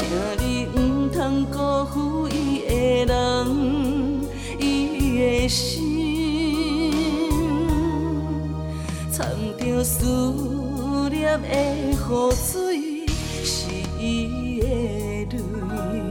请你唔通辜负伊的人，伊的心，掺着思念的雨水，是伊的泪。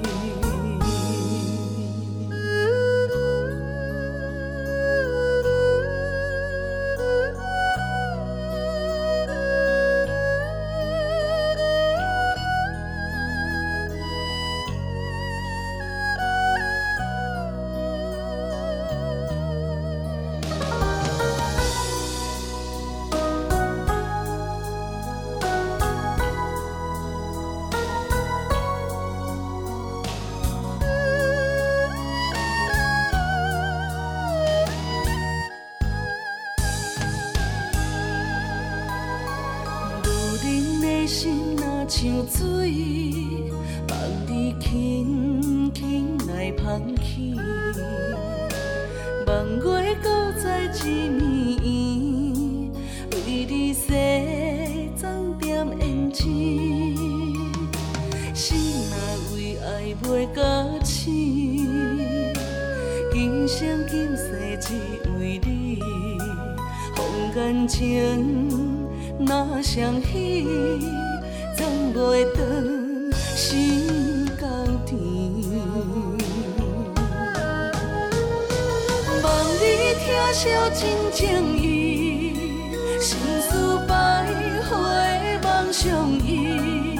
相依，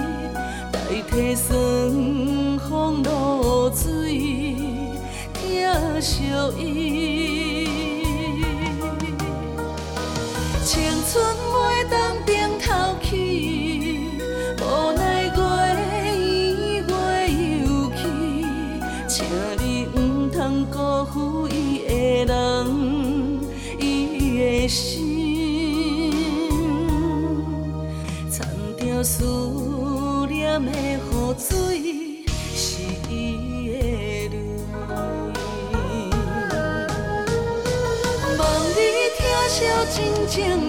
代替霜风露水，疼惜伊。青春未真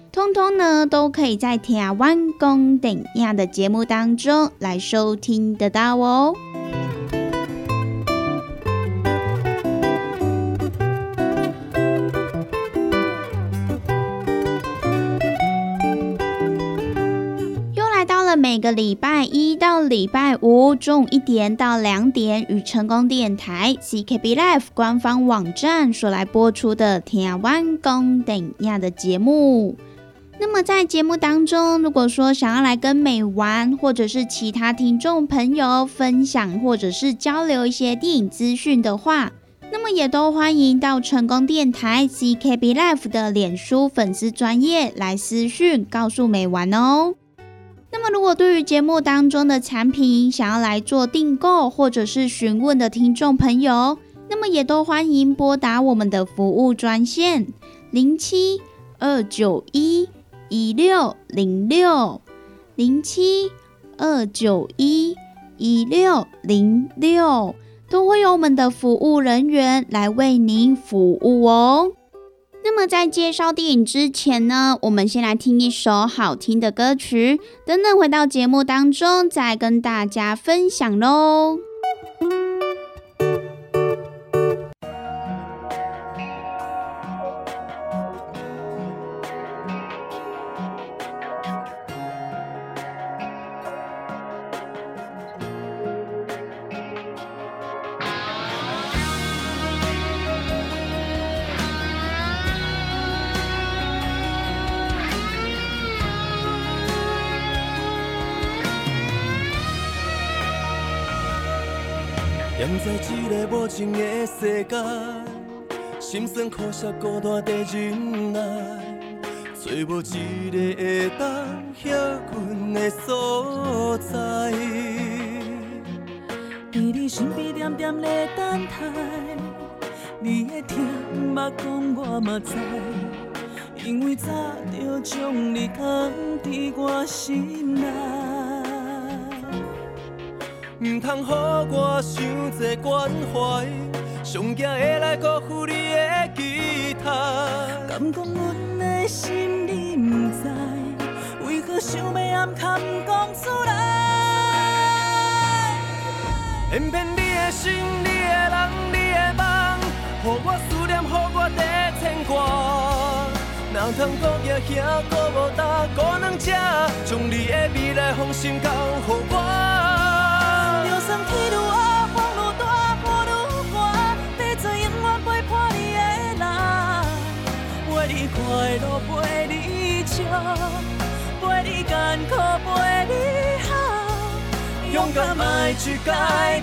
通通呢都可以在台湾公等亚的节目当中来收听得到哦。又来到了每个礼拜一到礼拜五中午一点到两点，与成功电台 CKB Life 官方网站所来播出的《天湾公等亚》的节目。那么在节目当中，如果说想要来跟美玩，或者是其他听众朋友分享，或者是交流一些电影资讯的话，那么也都欢迎到成功电台 CKB Life 的脸书粉丝专业来私讯告诉美玩哦。那么，如果对于节目当中的产品想要来做订购或者是询问的听众朋友，那么也都欢迎拨打我们的服务专线零七二九一一六零六零七二九一一六零六，都会有我们的服务人员来为您服务哦。那么在介绍电影之前呢，我们先来听一首好听的歌曲，等等回到节目当中再跟大家分享喽。情的世界，心酸苦涩孤单在忍耐，找无一个会当歇阮的所在。在你身边点点在等待，你的疼捌讲我嘛知，因为早就将你放伫我心内。唔通予我伤济关怀，上惊会来辜负你的期待。敢讲阮的心你唔知，为何想要暗藏讲出来？偏偏你的心、你的人、你的梦，予我思念，予我在牵挂。哪通搁夜行，搁无搭，搁能吃，将你的未来放心交予我。天愈黑，风愈大，雨愈寒，要做永远陪伴你的人，陪你快乐，陪你笑，陪你艰苦，陪你好，勇敢迈出界，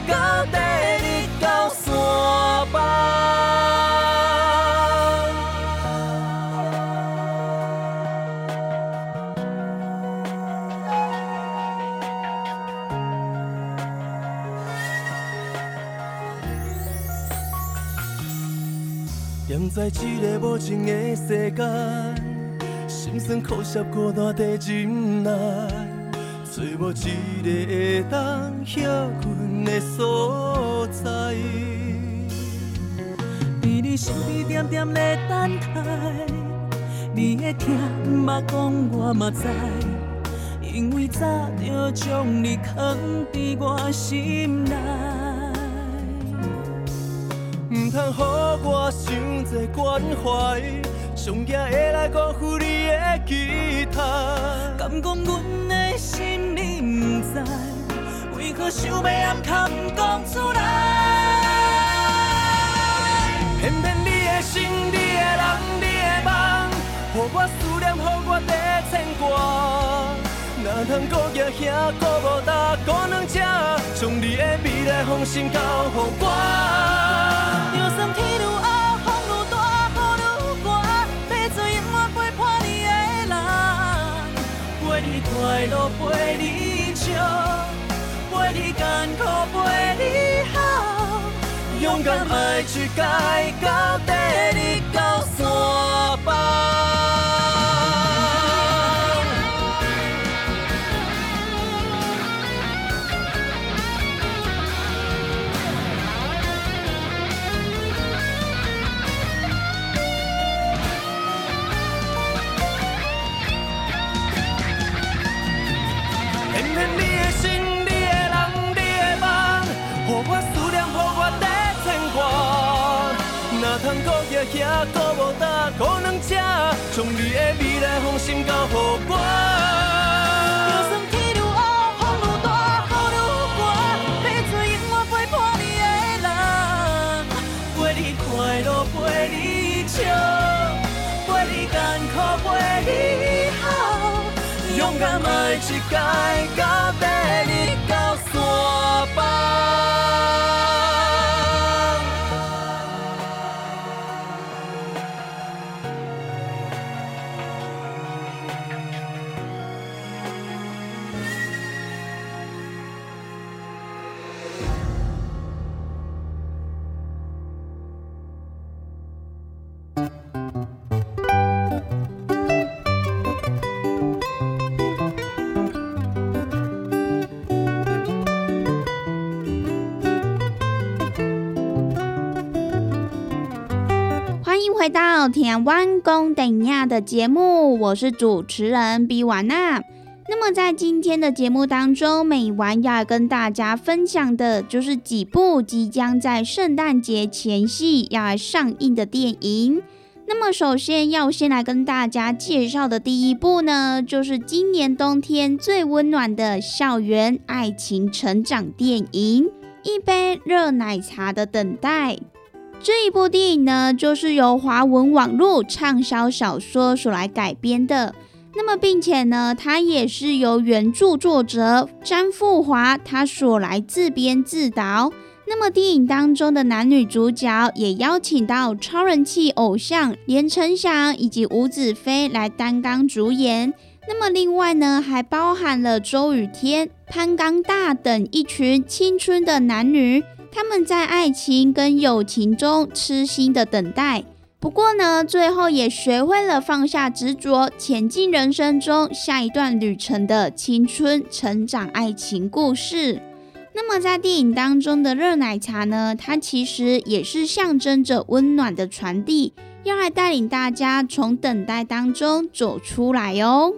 到底你到山峰。在这个无情的世界，心酸苦涩孤单在忍耐，找无一个会当歇阮的所在。在你身边点点的等待，你的疼捌讲我嘛知，因为早就将你藏伫我心内。唔通予我伤济关怀，上惊会来辜负你的期待。敢讲阮的心你唔知，为何想要暗藏讲出来？偏偏你的心、你的人、你的梦，予我思念，予我在牵挂。哪通搁夜行，搁无搭，搁能吃，将你的未来放心交予我。就算天愈黑，风愈大，雨愈寒，要做永远陪伴你的人，陪你快乐，陪你笑，陪你艰苦，陪你好，勇敢爱出界，到底心交予我。就算天愈黑，风愈大，雨愈大，要做永远陪伴你的人，陪你快乐，陪你笑，陪你艰苦，陪你好，勇敢爱一届，到底你欢迎回到台湾公等亚的节目，我是主持人比瓦娜。那么在今天的节目当中，美晚要跟大家分享的就是几部即将在圣诞节前夕要上映的电影。那么首先要先来跟大家介绍的第一部呢，就是今年冬天最温暖的校园爱情成长电影《一杯热奶茶的等待》。这一部电影呢，就是由华文网络畅销小说所来改编的。那么，并且呢，它也是由原著作者詹富华他所来自编自导。那么，电影当中的男女主角也邀请到超人气偶像连成祥以及吴子飞来担纲主演。那么，另外呢，还包含了周雨天、潘刚大等一群青春的男女。他们在爱情跟友情中痴心的等待，不过呢，最后也学会了放下执着，前进人生中下一段旅程的青春成长爱情故事。那么在电影当中的热奶茶呢，它其实也是象征着温暖的传递，要来带领大家从等待当中走出来哦。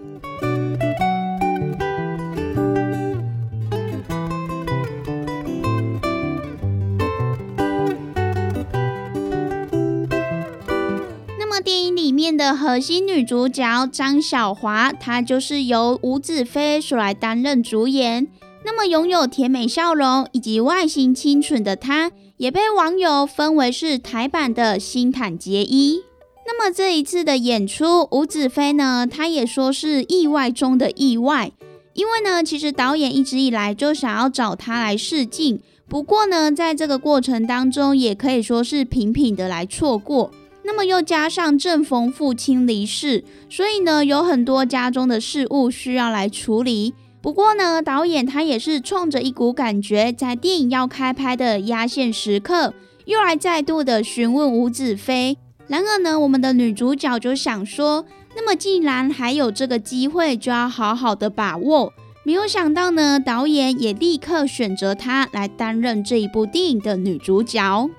电影里面的核心女主角张小华，她就是由吴子飞所来担任主演。那么拥有甜美笑容以及外形清纯的她，也被网友分为是台版的新坦杰伊。那么这一次的演出，吴子飞呢，他也说是意外中的意外，因为呢，其实导演一直以来就想要找他来试镜，不过呢，在这个过程当中，也可以说是频频的来错过。那么又加上正逢父亲离世，所以呢有很多家中的事务需要来处理。不过呢，导演他也是冲着一股感觉，在电影要开拍的压线时刻，又来再度的询问吴子飞。然而呢，我们的女主角就想说，那么既然还有这个机会，就要好好的把握。没有想到呢，导演也立刻选择她来担任这一部电影的女主角。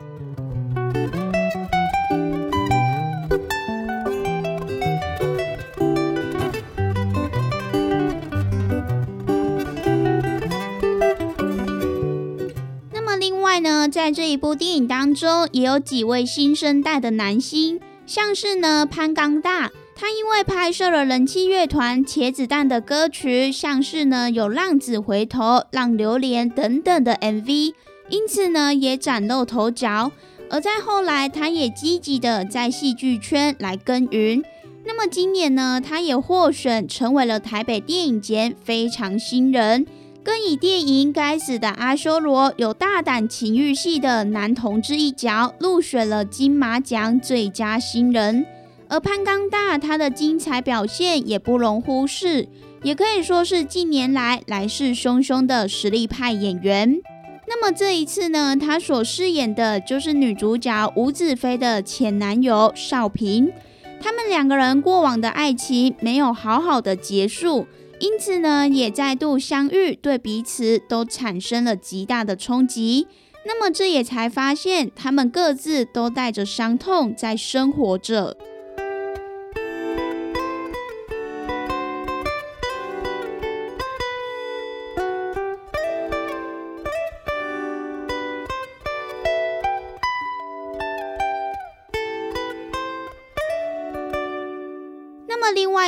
呢，在这一部电影当中，也有几位新生代的男星，像是呢潘刚大，他因为拍摄了人气乐团茄子蛋的歌曲，像是呢有浪子回头、浪榴莲等等的 MV，因此呢也崭露头角。而在后来，他也积极的在戏剧圈来耕耘。那么今年呢，他也获选成为了台北电影节非常新人。更以电影《该死的阿修罗》有大胆情欲戏的男同志一角，入选了金马奖最佳新人。而潘刚大他的精彩表现也不容忽视，也可以说是近年来来势汹汹的实力派演员。那么这一次呢，他所饰演的就是女主角吴子飞的前男友少平，他们两个人过往的爱情没有好好的结束。因此呢，也再度相遇，对彼此都产生了极大的冲击。那么，这也才发现，他们各自都带着伤痛在生活着。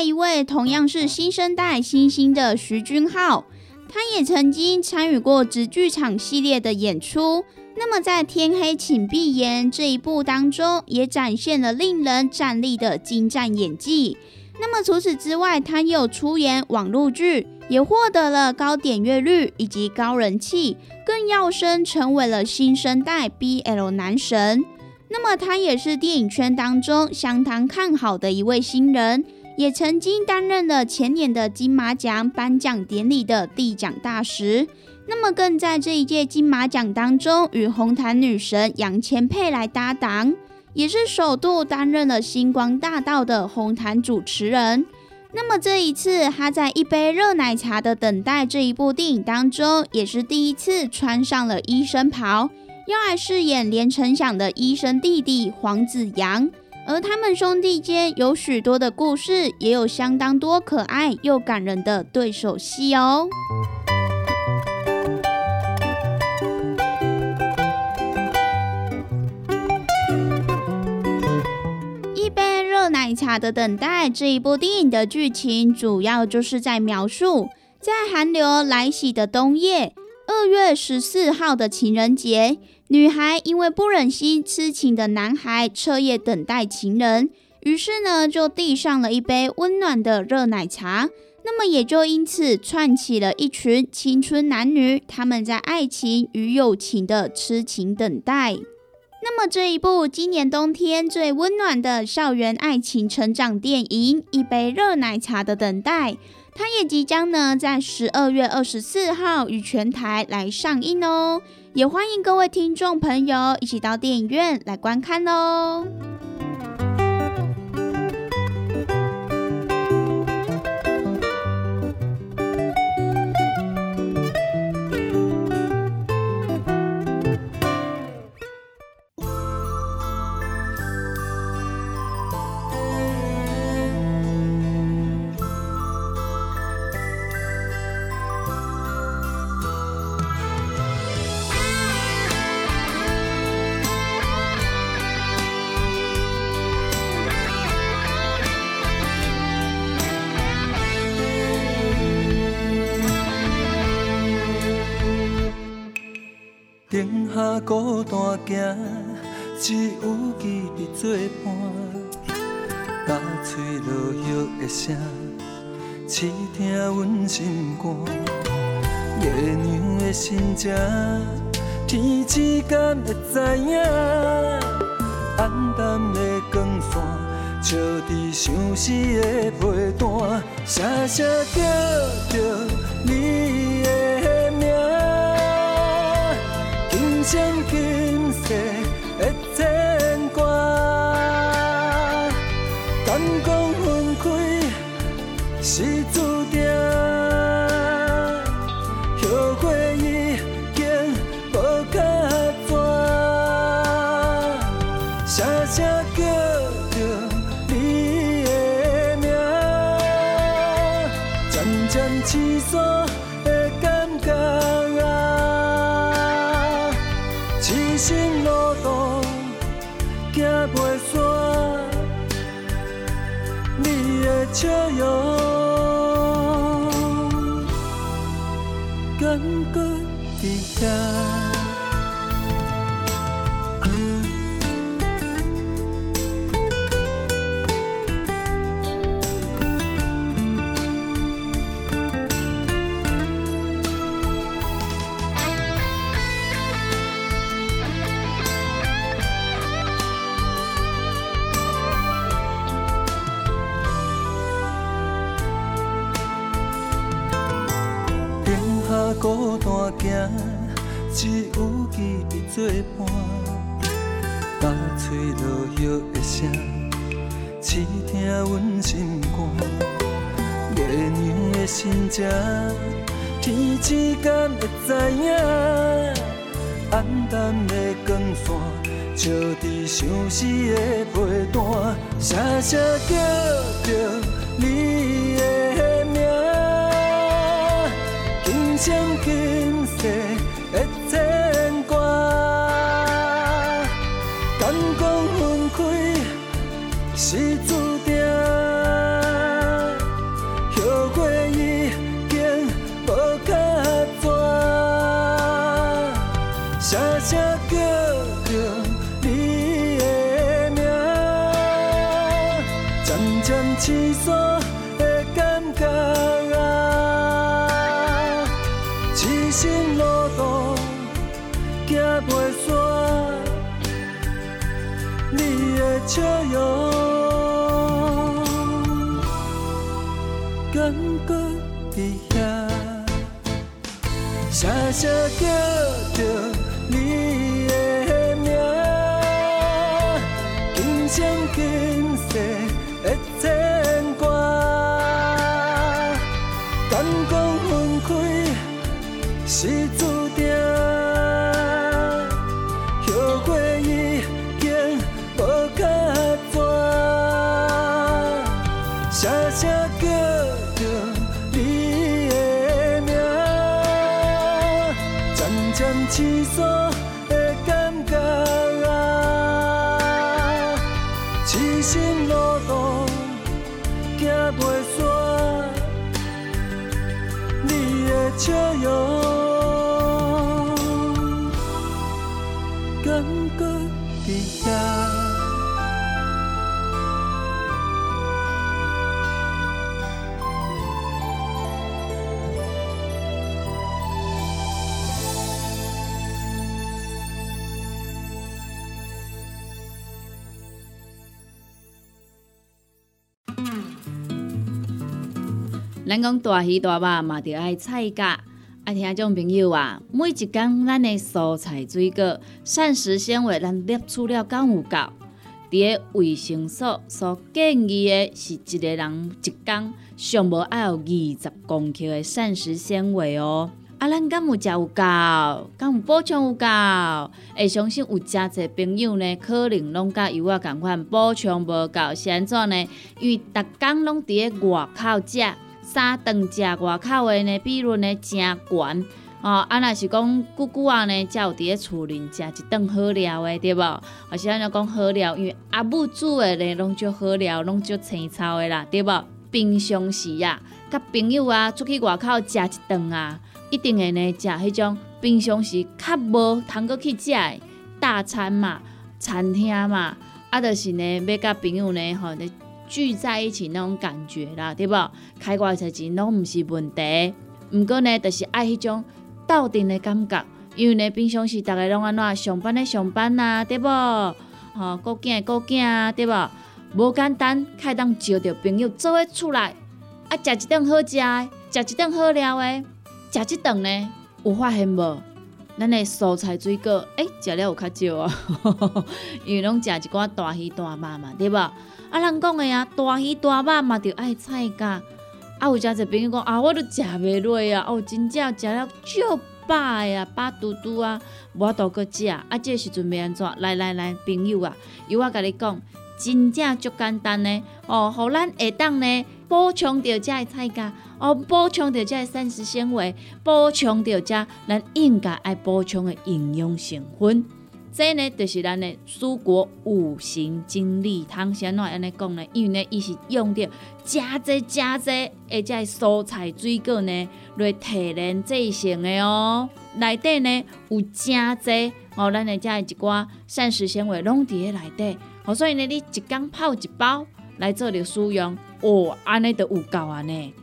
一位同样是新生代新星的徐君浩，他也曾经参与过直剧场系列的演出。那么在《天黑请闭眼》这一部当中，也展现了令人站立的精湛演技。那么除此之外，他又出演网络剧，也获得了高点阅率以及高人气，更要升成为了新生代 BL 男神。那么他也是电影圈当中相当看好的一位新人，也曾经担任了前年的金马奖颁奖典礼的递奖大使。那么更在这一届金马奖当中，与红毯女神杨千霈来搭档，也是首度担任了星光大道的红毯主持人。那么这一次，他在一杯热奶茶的等待这一部电影当中，也是第一次穿上了医生袍，要来饰演连成祥的医生弟弟黄子阳。而他们兄弟间有许多的故事，也有相当多可爱又感人的对手戏哦。一杯热奶茶的等待这一部电影的剧情，主要就是在描述，在寒流来袭的冬夜，二月十四号的情人节，女孩因为不忍心痴情的男孩彻夜等待情人，于是呢就递上了一杯温暖的热奶茶，那么也就因此串起了一群青春男女，他们在爱情与友情的痴情等待。那么这一部今年冬天最温暖的校园爱情成长电影《一杯热奶茶的等待》，它也即将呢在十二月二十四号与全台来上映哦，也欢迎各位听众朋友一起到电影院来观看哦。孤单行，只有记忆作伴。打碎落叶的声，刺痛阮心肝。月娘的心情，天之间会知影。暗淡的光线，照伫相思的背单，声声叫着你相今只有记忆作伴。打碎落叶的声，刺痛阮心肝。月娘的心情，天只敢会知影。暗淡的光线，照伫相思的背单，声声叫着你的名。今生今世渐渐刺咱讲大鱼大肉嘛，着爱菜价。啊，听众朋友啊，每一工咱的蔬菜水果、膳食纤维，咱摄取了敢有够？伫个卫生所所建议的是一个人一工上无爱有二十公克的膳食纤维哦。啊，咱敢有食有够？敢有补充有够？会相信有诚侪朋友呢，可能拢甲有我共款补充无够，是安怎呢？因为逐工拢伫个外口食。三顿食外口的呢，比率呢真悬哦。啊，若是讲久久啊呢，才有伫咧厝里食一顿好料的，对无？或是安尼讲好料，因为阿母煮的呢，拢足好料，拢足青草的啦，对无？平常时啊，甲朋友啊出去外口食一顿啊，一定会呢食迄种平常时较无通过去食的大餐嘛、餐厅嘛，啊，就是呢要甲朋友呢吼。聚在一起那种感觉啦，对不？开偌侪钱拢毋是问题，毋过呢，就是爱迄种斗阵的感觉。因为呢，平常时逐个拢安怎上班的上班啊，对不？吼，顾囝的顾囝啊，对不？无简单，开当招着朋友做伙出来，啊，食一顿好食的，食一顿好料的，食一顿呢有发现无？咱的蔬菜水果，诶，食了有较少啊，因为拢食一寡大鱼大肉嘛，对吧？啊，人讲的啊，大鱼大肉嘛，着爱菜价。啊，有诚侪朋友讲啊，我都食袂落啊，哦，真正食了足饱啊，饱嘟嘟啊，无倒搁食。啊，这时阵要安怎？来来来，朋友啊，由我甲你讲，真正足简单呢。哦，互咱下当呢补充着遮的菜价，哦，补充着遮的膳食纤维，补充着遮咱应该爱补充的营养成分。这呢，就是咱的蔬果五行精力汤。先来安尼讲呢，因为呢，伊是用着加济加济，而且蔬菜水果呢来提炼制成的哦。内底呢有加济哦，咱的遮一寡膳食纤维拢伫咧内底。哦，所以呢，你一缸泡一包来做着使用，哦，安尼就有够啊呢。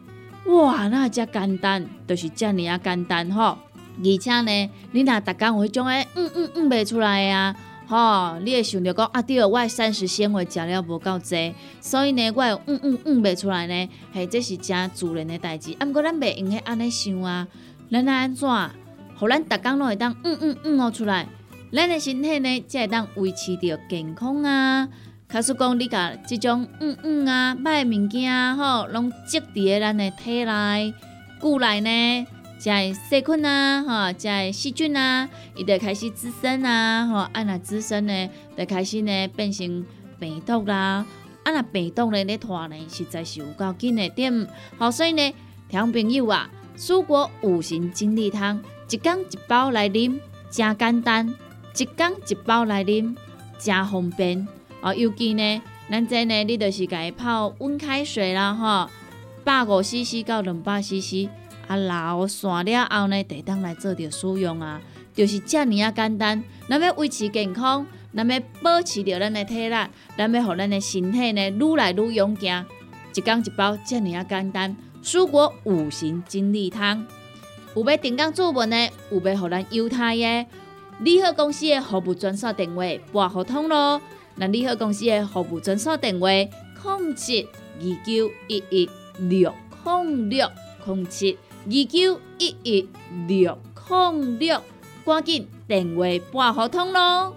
哇，那遮简单，就是遮尔啊简单吼。而且呢，你若逐工有迄种诶，嗯嗯嗯袂出来啊，吼，你会想着讲啊，对，我膳食纤维食了无够济，所以呢，我会嗯嗯嗯袂出来呢，嘿，这是真自然诶代志。啊，毋过咱袂用许安尼想啊，咱来安怎，互咱逐工拢会当嗯嗯嗯哦出来，咱诶身体呢才会当维持着健康啊。假使讲你甲即种嗯嗯啊歹物件，吼，拢积伫咧咱诶体内、骨内呢。在细菌啊，哈，在细菌啊，伊就开始滋生啊，吼，啊若滋生呢，就开始呢变成病毒啦，啊若病毒呢咧拖呢，实在是有够紧的点。好，所以呢，听朋友啊，蔬果五行精力汤，一缸一包来啉，真简单；一缸一包来啉，真方便。哦，尤其呢，咱这呢，你就是家泡温开水啦，哈，百五 CC 到两百 CC。啊，老散了后呢，得当来做着使用啊，就是遮尔啊简单。咱要维持健康，咱要保持着咱的体力，咱要互咱的身体呢愈来愈勇健。一缸一包，遮尔啊简单。蔬果五行精力汤，有要订购做文呢，有要互咱犹太耶利好公司的服务专线电话拨互通咯，咱利和公司的服务专线电话：零七二九一一六零六零七二九一一六零六，赶紧电话拨合通咯！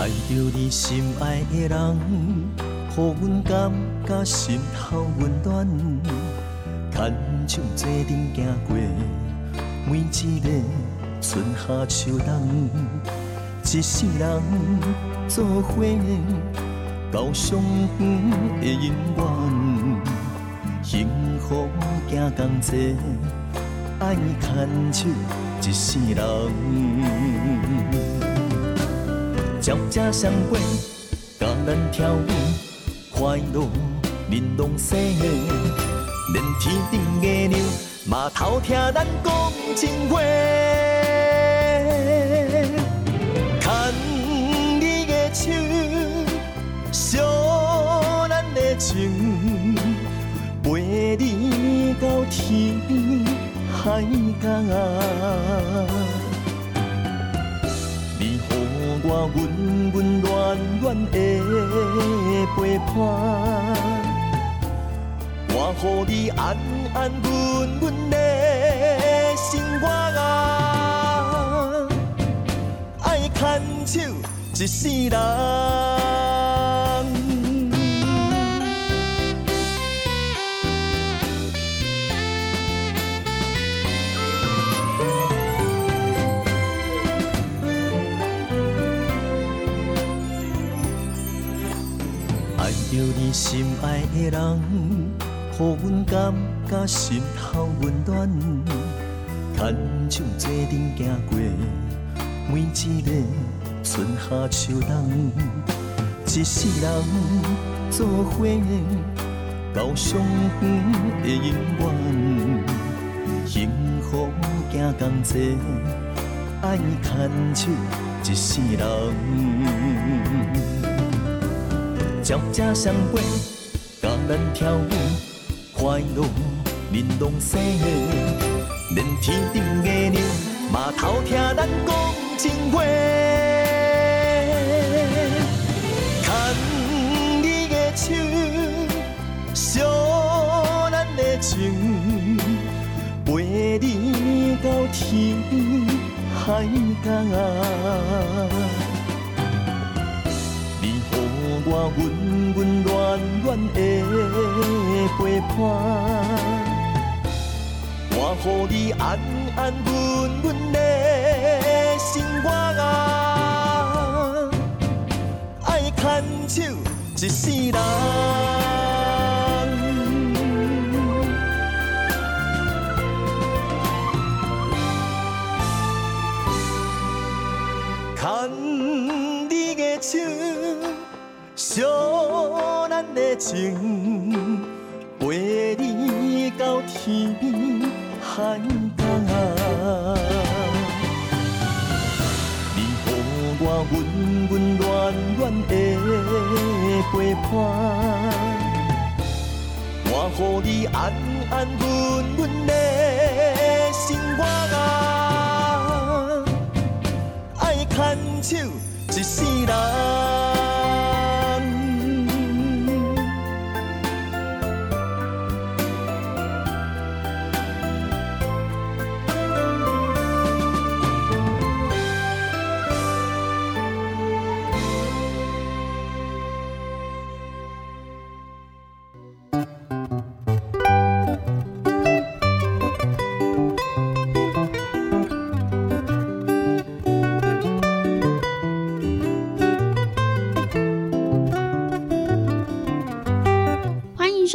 爱着你心爱的人，予阮感觉心头温暖。牵手坐阵行过每一个春夏秋冬，一世人做伙到上远的永远。幸福行同齐，爱牵手一世人。鸟只相陪，甲咱跳舞，快乐玲珑生。连天顶的鸟嘛偷听咱讲情话。牵你的手，烧咱的情，陪你到天海角。我温温暖暖的陪伴，我予你安安稳稳的生活啊，爱牵手一世人。心爱的人，予阮感觉心头温暖。牵手坐阵行过每一个春夏秋冬，一世人做伙到上远的永远。幸福行同齐，爱牵手一世人。鸟只相陪，甲咱跳舞，快乐玲珑生。连天顶的鸟嘛偷听咱讲情话。牵你的手，烧咱的情，陪你到天海角。我温温暖暖的陪伴，我予你安安稳稳的生活啊，爱牵手一世人。的情陪你到天边海角，你予我温温暖暖的陪伴，我予你安安稳稳的生活啊，爱牵手一世人。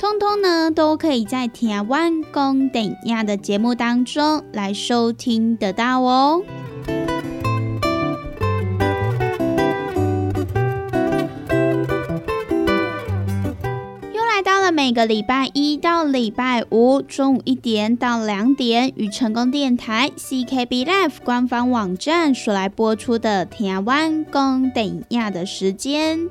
通通呢都可以在《台湾公等亚》的节目当中来收听得到哦。又来到了每个礼拜一到礼拜五中午一点到两点，与成功电台 CKB Life 官方网站所来播出的台湾公等亚的时间。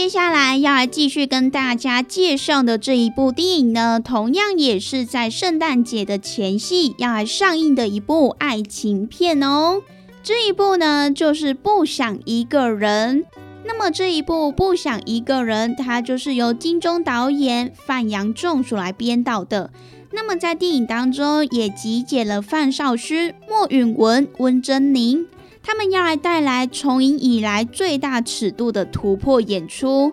接下来要来继续跟大家介绍的这一部电影呢，同样也是在圣诞节的前夕要来上映的一部爱情片哦。这一部呢，就是不想一个人。那么这一部不想一个人，它就是由金钟导演范扬仲所来编导的。那么在电影当中，也集结了范少勋、莫允文、温真宁，他们要来带来重影以来最大尺度的突破演出。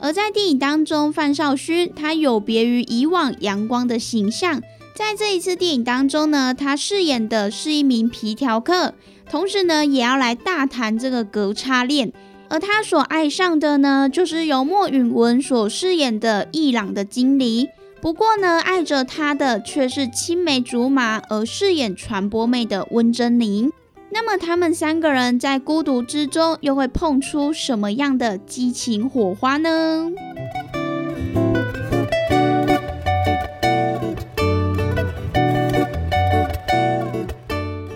而在电影当中，范少勋他有别于以往阳光的形象，在这一次电影当中呢，他饰演的是一名皮条客。同时呢，也要来大谈这个隔差恋，而他所爱上的呢，就是由莫允文所饰演的伊朗的经理。不过呢，爱着他的却是青梅竹马而饰演传播妹的温真菱。那么他们三个人在孤独之中，又会碰出什么样的激情火花呢？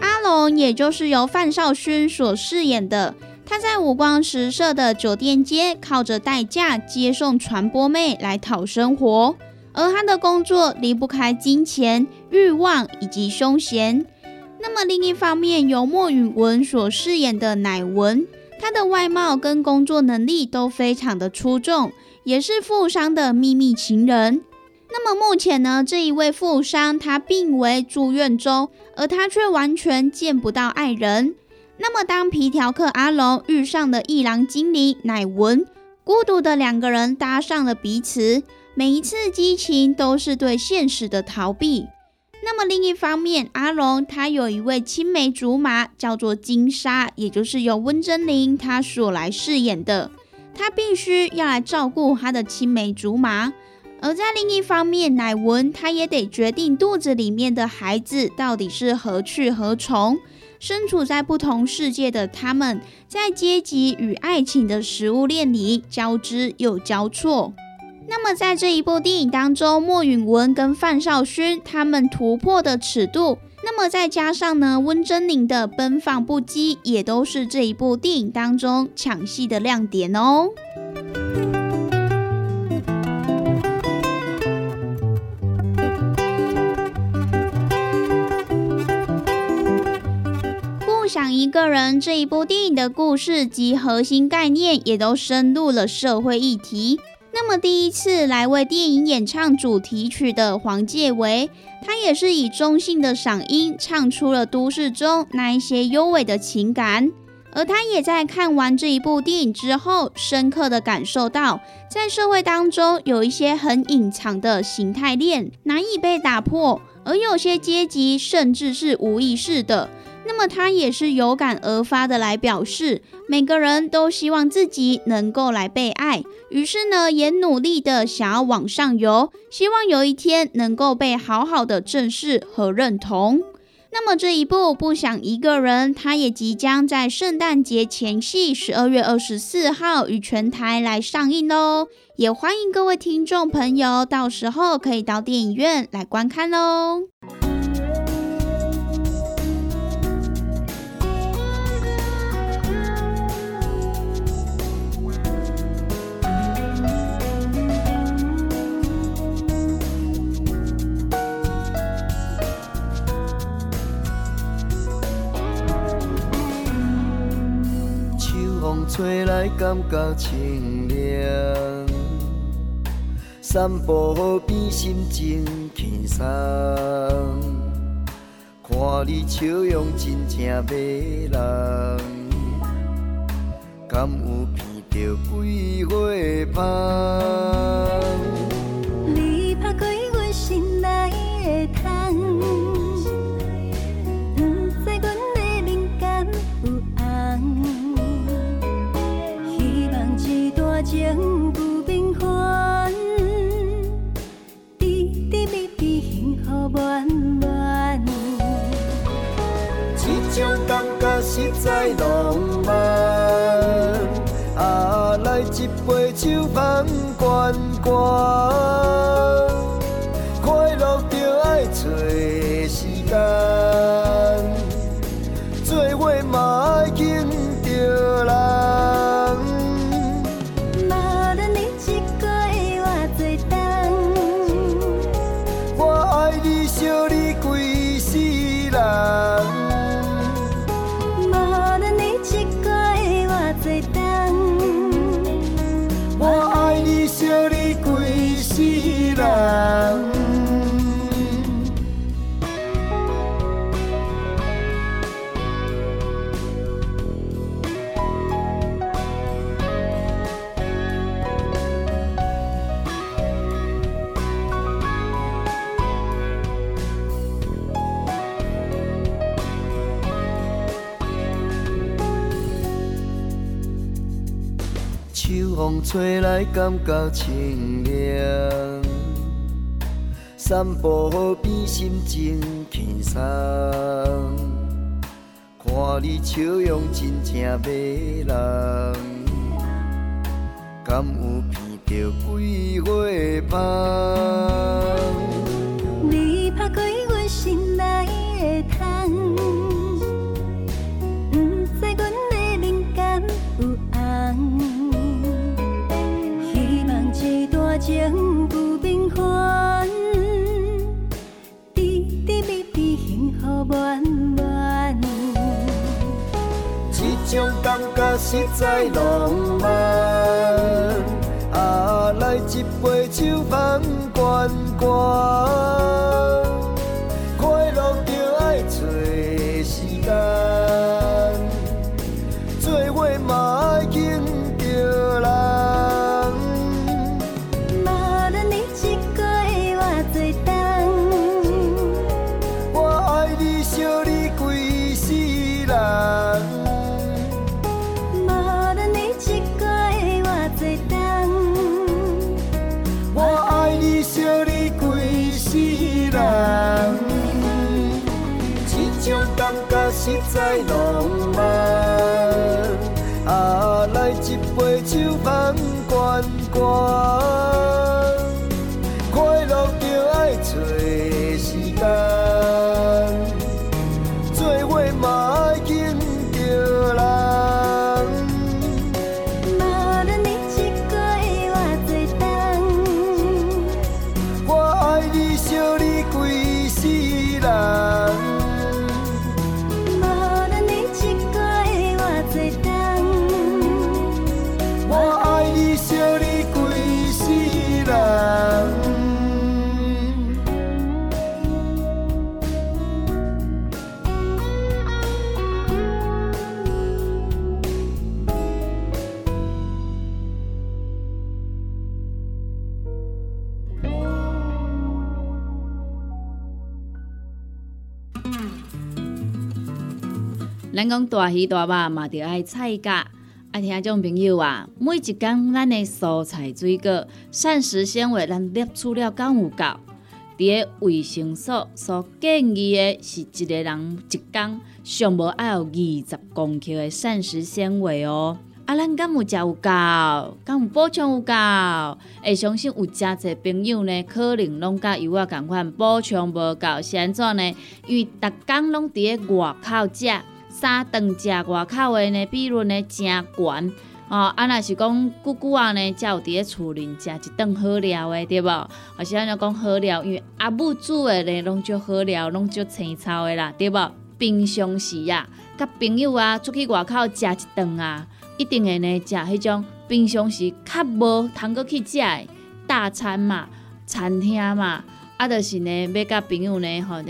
阿龙也就是由范少勋所饰演的，他在五光十色的酒店街，靠着代驾接送传播妹来讨生活，而他的工作离不开金钱、欲望以及凶险。那么另一方面，由莫允文所饰演的乃文，他的外貌跟工作能力都非常的出众，也是富商的秘密情人。那么目前呢，这一位富商他病危住院中，而他却完全见不到爱人。那么当皮条客阿龙遇上了一郎经理乃文，孤独的两个人搭上了彼此，每一次激情都是对现实的逃避。那么另一方面，阿龙他有一位青梅竹马，叫做金莎，也就是由温真菱她所来饰演的，他必须要来照顾他的青梅竹马。而在另一方面，乃文他也得决定肚子里面的孩子到底是何去何从。身处在不同世界的他们，在阶级与爱情的食物链里交织又交错。那么在这一部电影当中，莫允文跟范少勋他们突破的尺度，那么再加上呢温真菱的奔放不羁，也都是这一部电影当中抢戏的亮点哦。想一个人这一部电影的故事及核心概念，也都深入了社会议题。那么第一次来为电影演唱主题曲的黄介维，他也是以中性的嗓音唱出了都市中那一些优美的情感。而他也在看完这一部电影之后，深刻的感受到，在社会当中有一些很隐藏的形态链难以被打破，而有些阶级甚至是无意识的。那么他也是有感而发的来表示，每个人都希望自己能够来被爱，于是呢也努力的想要往上游，希望有一天能够被好好的正视和认同。那么这一部《不想一个人》，它也即将在圣诞节前夕，十二月二十四号与全台来上映喽，也欢迎各位听众朋友到时候可以到电影院来观看喽。吹来感觉清凉，散步河边心情轻松，看你笑容真正迷人，敢有闻到桂花香？感觉清凉。散步河边，心情轻松。看你笑容，真正迷人。敢有闻到桂花香？实在浪漫，啊，来一杯酒，放关关，讲大鱼大肉嘛，着爱菜价。啊，听众朋友啊，每一工咱的蔬菜水果、膳食纤维，咱摄取了敢有够？伫个卫生所所建议的是一个人一工上无爱有二十公克的膳食纤维哦。啊，咱敢有食有够？敢有补充有够？会相信有诚侪朋友呢，可能拢甲有我共款补充无够，是安怎呢？因为逐工拢伫个外口食。三顿食外口的呢，比如呢真悬哦。啊，若是讲久久啊呢，才有伫咧厝里食一顿好料的，对无？或是安尼讲好料，因为阿母煮的呢，拢足好料，拢足青草的啦，对无？平常时啊，甲朋友啊出去外口食一顿啊，一定会呢食迄种平常时较无通过去食的大餐嘛，餐厅嘛，啊，就是呢要甲朋友呢吼。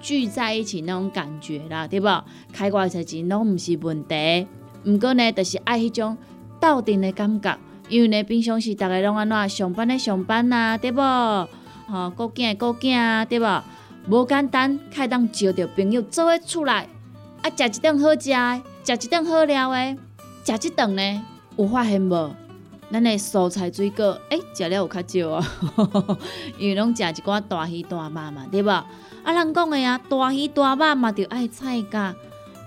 聚在一起那种感觉啦，对不？开外侪钱拢毋是问题，毋过呢，就是爱迄种斗阵的感觉。因为呢，平常时逐个拢安怎上班的上班啊，对不？吼，顾囝的顾囝啊，对不？无简单，开当招着朋友做伙出来，啊，食一顿好食的，食一顿好料的，食一顿呢，有发现无？咱的蔬菜水果，诶，食了有较少啊，因为拢食一寡大鱼大肉嘛，对吧？啊，人讲的啊，大鱼大肉嘛，着爱菜价。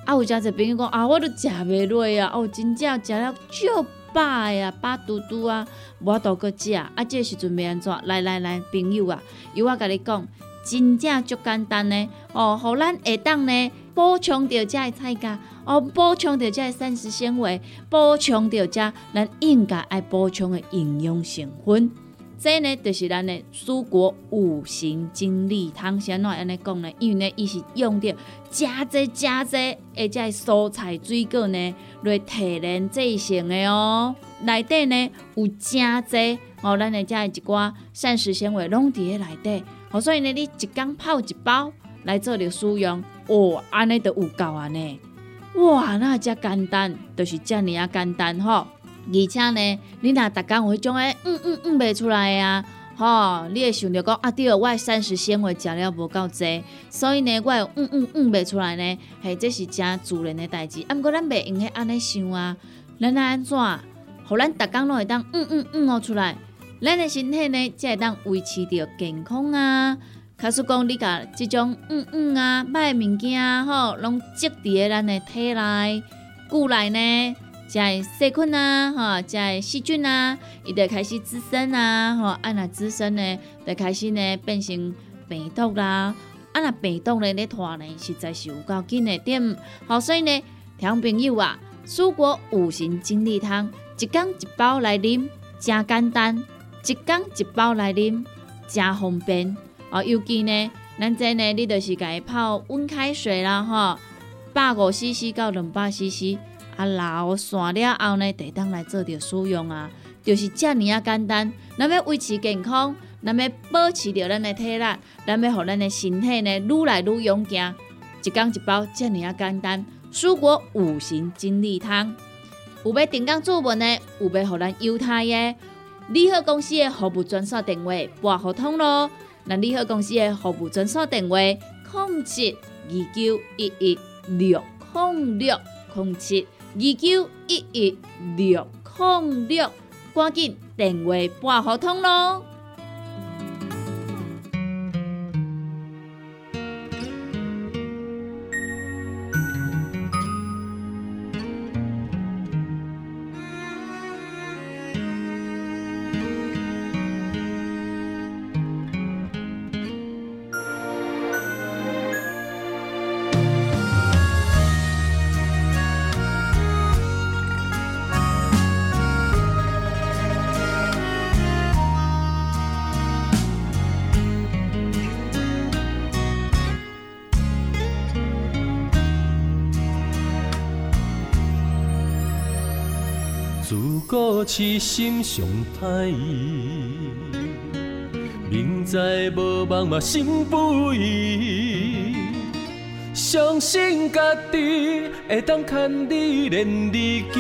啊，有诚侪朋友讲啊，我都食袂落啊，哦，真正食了足饱呀，饱嘟嘟啊，无多搁食。啊，这时阵要安怎？来来来，朋友啊，由我甲你讲，真正足简单呢。哦，互咱下当呢补充着遮的菜价，哦，补充着遮膳食纤维，补充着遮咱应该爱补充的营养成分。这呢，就是咱的蔬果五行精力汤，先来安尼讲呢，因为呢，伊是用着加济加济，而且蔬菜水果呢来提炼制成的哦。内底呢有加济哦，咱的遮一寡膳食纤维拢伫咧内底，哦，所以呢，你一缸泡一包来做着使用，哦，安尼就有够啊呢。哇，那遮简单，就是遮尔啊简单吼。而且呢，你若逐工有迄种诶，嗯嗯嗯袂出来啊，吼，你会想着讲啊，对，我膳食纤维食了无够济，所以呢，我嗯嗯嗯袂出来呢，嘿，这是真自然的代志。啊，毋过咱袂用去安尼想啊，咱安怎，互咱逐工拢会当嗯嗯嗯哦出来，咱的身体呢才会当维持着健康啊。假使讲你甲即种嗯嗯啊歹物件，吼，拢积伫咧咱的体内、骨内呢。在细菌啊，哈，在细菌啊，伊就开始滋生啊，吼，啊那滋生呢，就开始呢变成病毒啦，啊那病毒呢咧拖呢，实在是有够紧的点，好，所以呢，听朋友啊，蔬果五行精力汤，一缸一包来啉，真简单，一缸一包来啉，真方便，哦，尤其呢，咱这呢，你就是家泡温开水啦，吼，百五 CC 到两百 CC。啊，老散了后呢，得当来做着使用啊，就是遮尔啊简单。咱要维持健康，咱要保持着咱的体力，咱要互咱的身体呢愈来愈勇健。一缸一包，遮尔啊简单。蔬果五行精力汤，有要订购注文呢，有要互咱犹太耶，利好公司的服务专线电话拨合通咯。那利好公司的服务专线电话：零七二九一一六零六零七。二九一一六零六，赶紧电话拨合通咯。古痴心上歹意，明知无望嘛心不移，相信家己会当牵你连理记，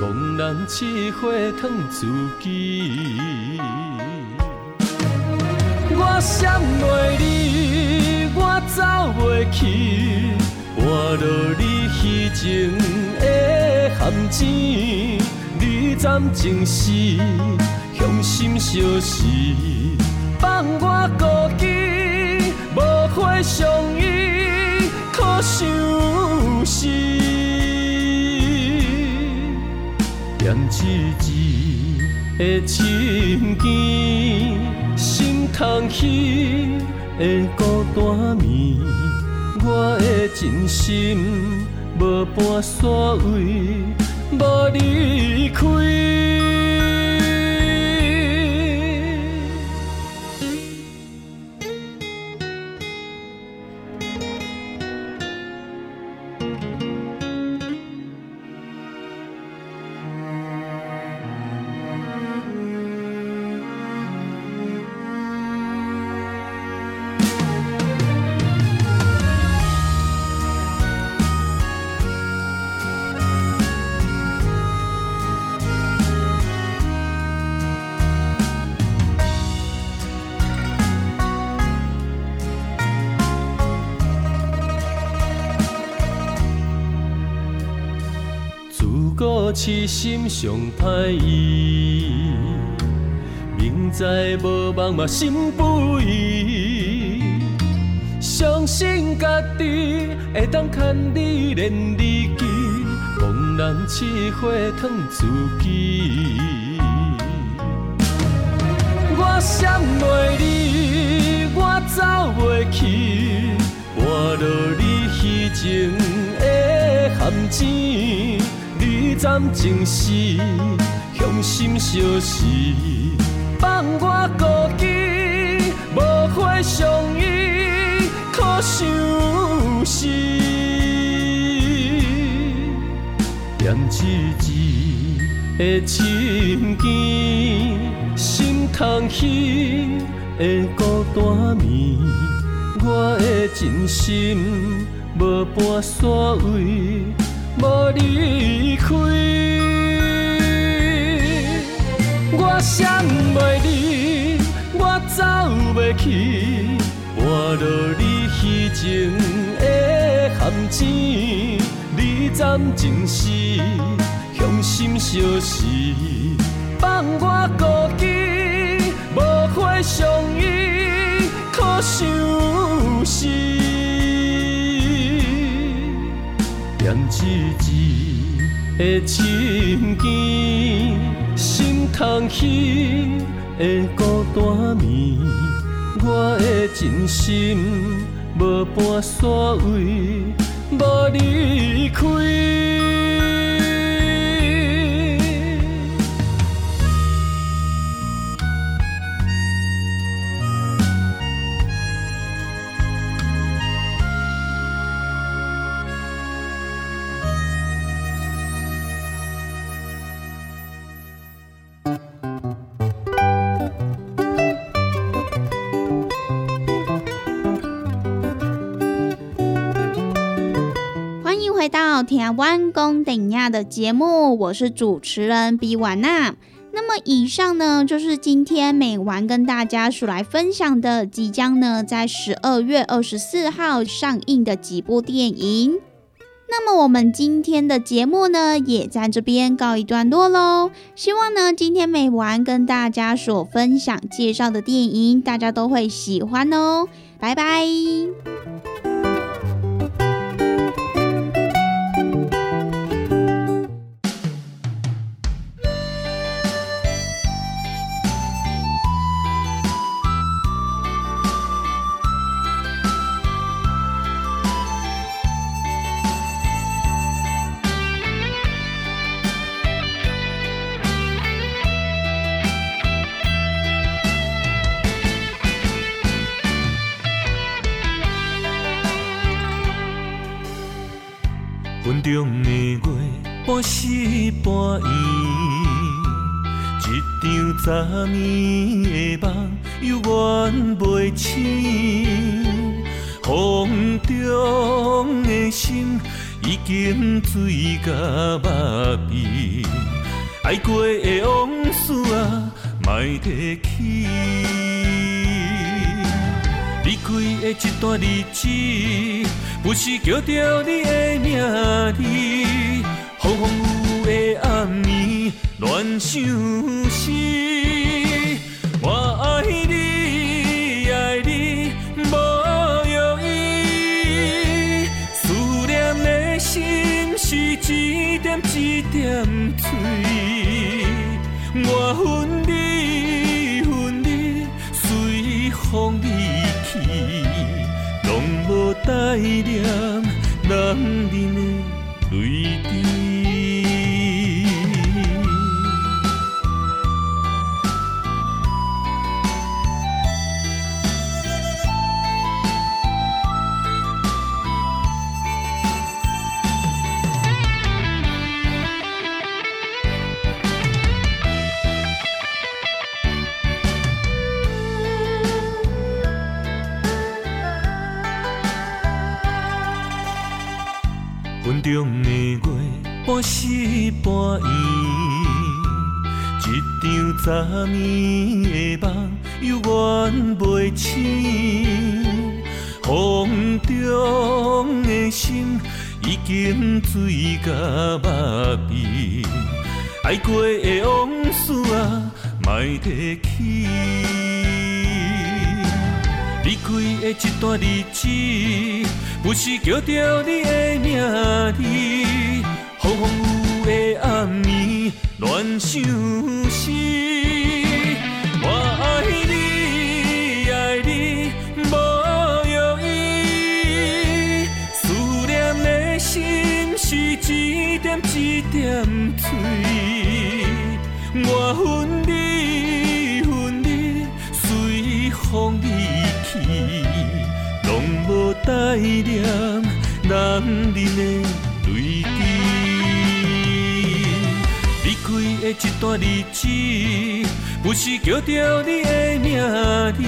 茫然试花烫自己。我闪袂你，我走袂去，换落你虚。情的陷阱，你暂情是向心相识，放我孤己，无花相依，可相思，念一字的情 ken，心空虚的孤单眠。我的真心无半线位，无离开。痴心上歹意，明知无望嘛心不移。相信家己会当牵你连理记，茫然试火烫自己。我闪袂你，我走袂去，跌落你虚情的陷阱。你暂情是向心相识，放我孤己，无花相依，可相思。念一字的情 ken，心空虚的孤单眠，我的真心无半线位。无离开，我闪袂离，我走袂去，跌落你虚情的陷阱。你斩情是向心相识，放我孤寂，无花相依，可相思。念一字的情 ken，心痛起的孤单暝，我的真心无半线位，无离开。台湾公顶亚的节目，我是主持人比婉娜。那么以上呢，就是今天美完跟大家所来分享的，即将呢在十二月二十四号上映的几部电影。那么我们今天的节目呢，也在这边告一段落喽。希望呢，今天美完跟大家所分享介绍的电影，大家都会喜欢哦。拜拜。半圆，一场昨暝的梦，犹原袂醒。风中的心，已经醉甲目边，爱过的往事啊，莫提起。离开的一段日子，不是叫着你的名字。风风雨相思。我爱你，爱你无容易，思念的心是一点一点水，我恨你，恨你随风离去，拢无带念男人的泪滴。中的月，半死半圆，一场昨暝的梦，犹原袂醒。风中的心已经醉甲目闭，爱过的往事啊，莫提起。离开的一段日子，不是叫着你的名字。风雨的暗暝，乱相思。我爱你，爱你无容易，思念的心是一点一点碎。我恨无带念男人的泪滴。离开的一段日子，不是叫着你的名字。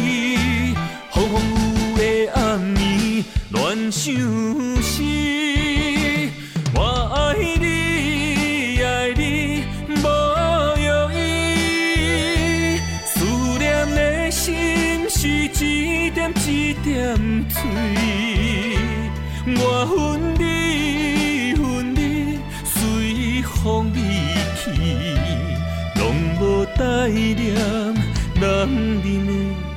风雨的暗暝，乱想思。我爱一点一点水。我恨你，恨你随风离去，拢无带念男人的。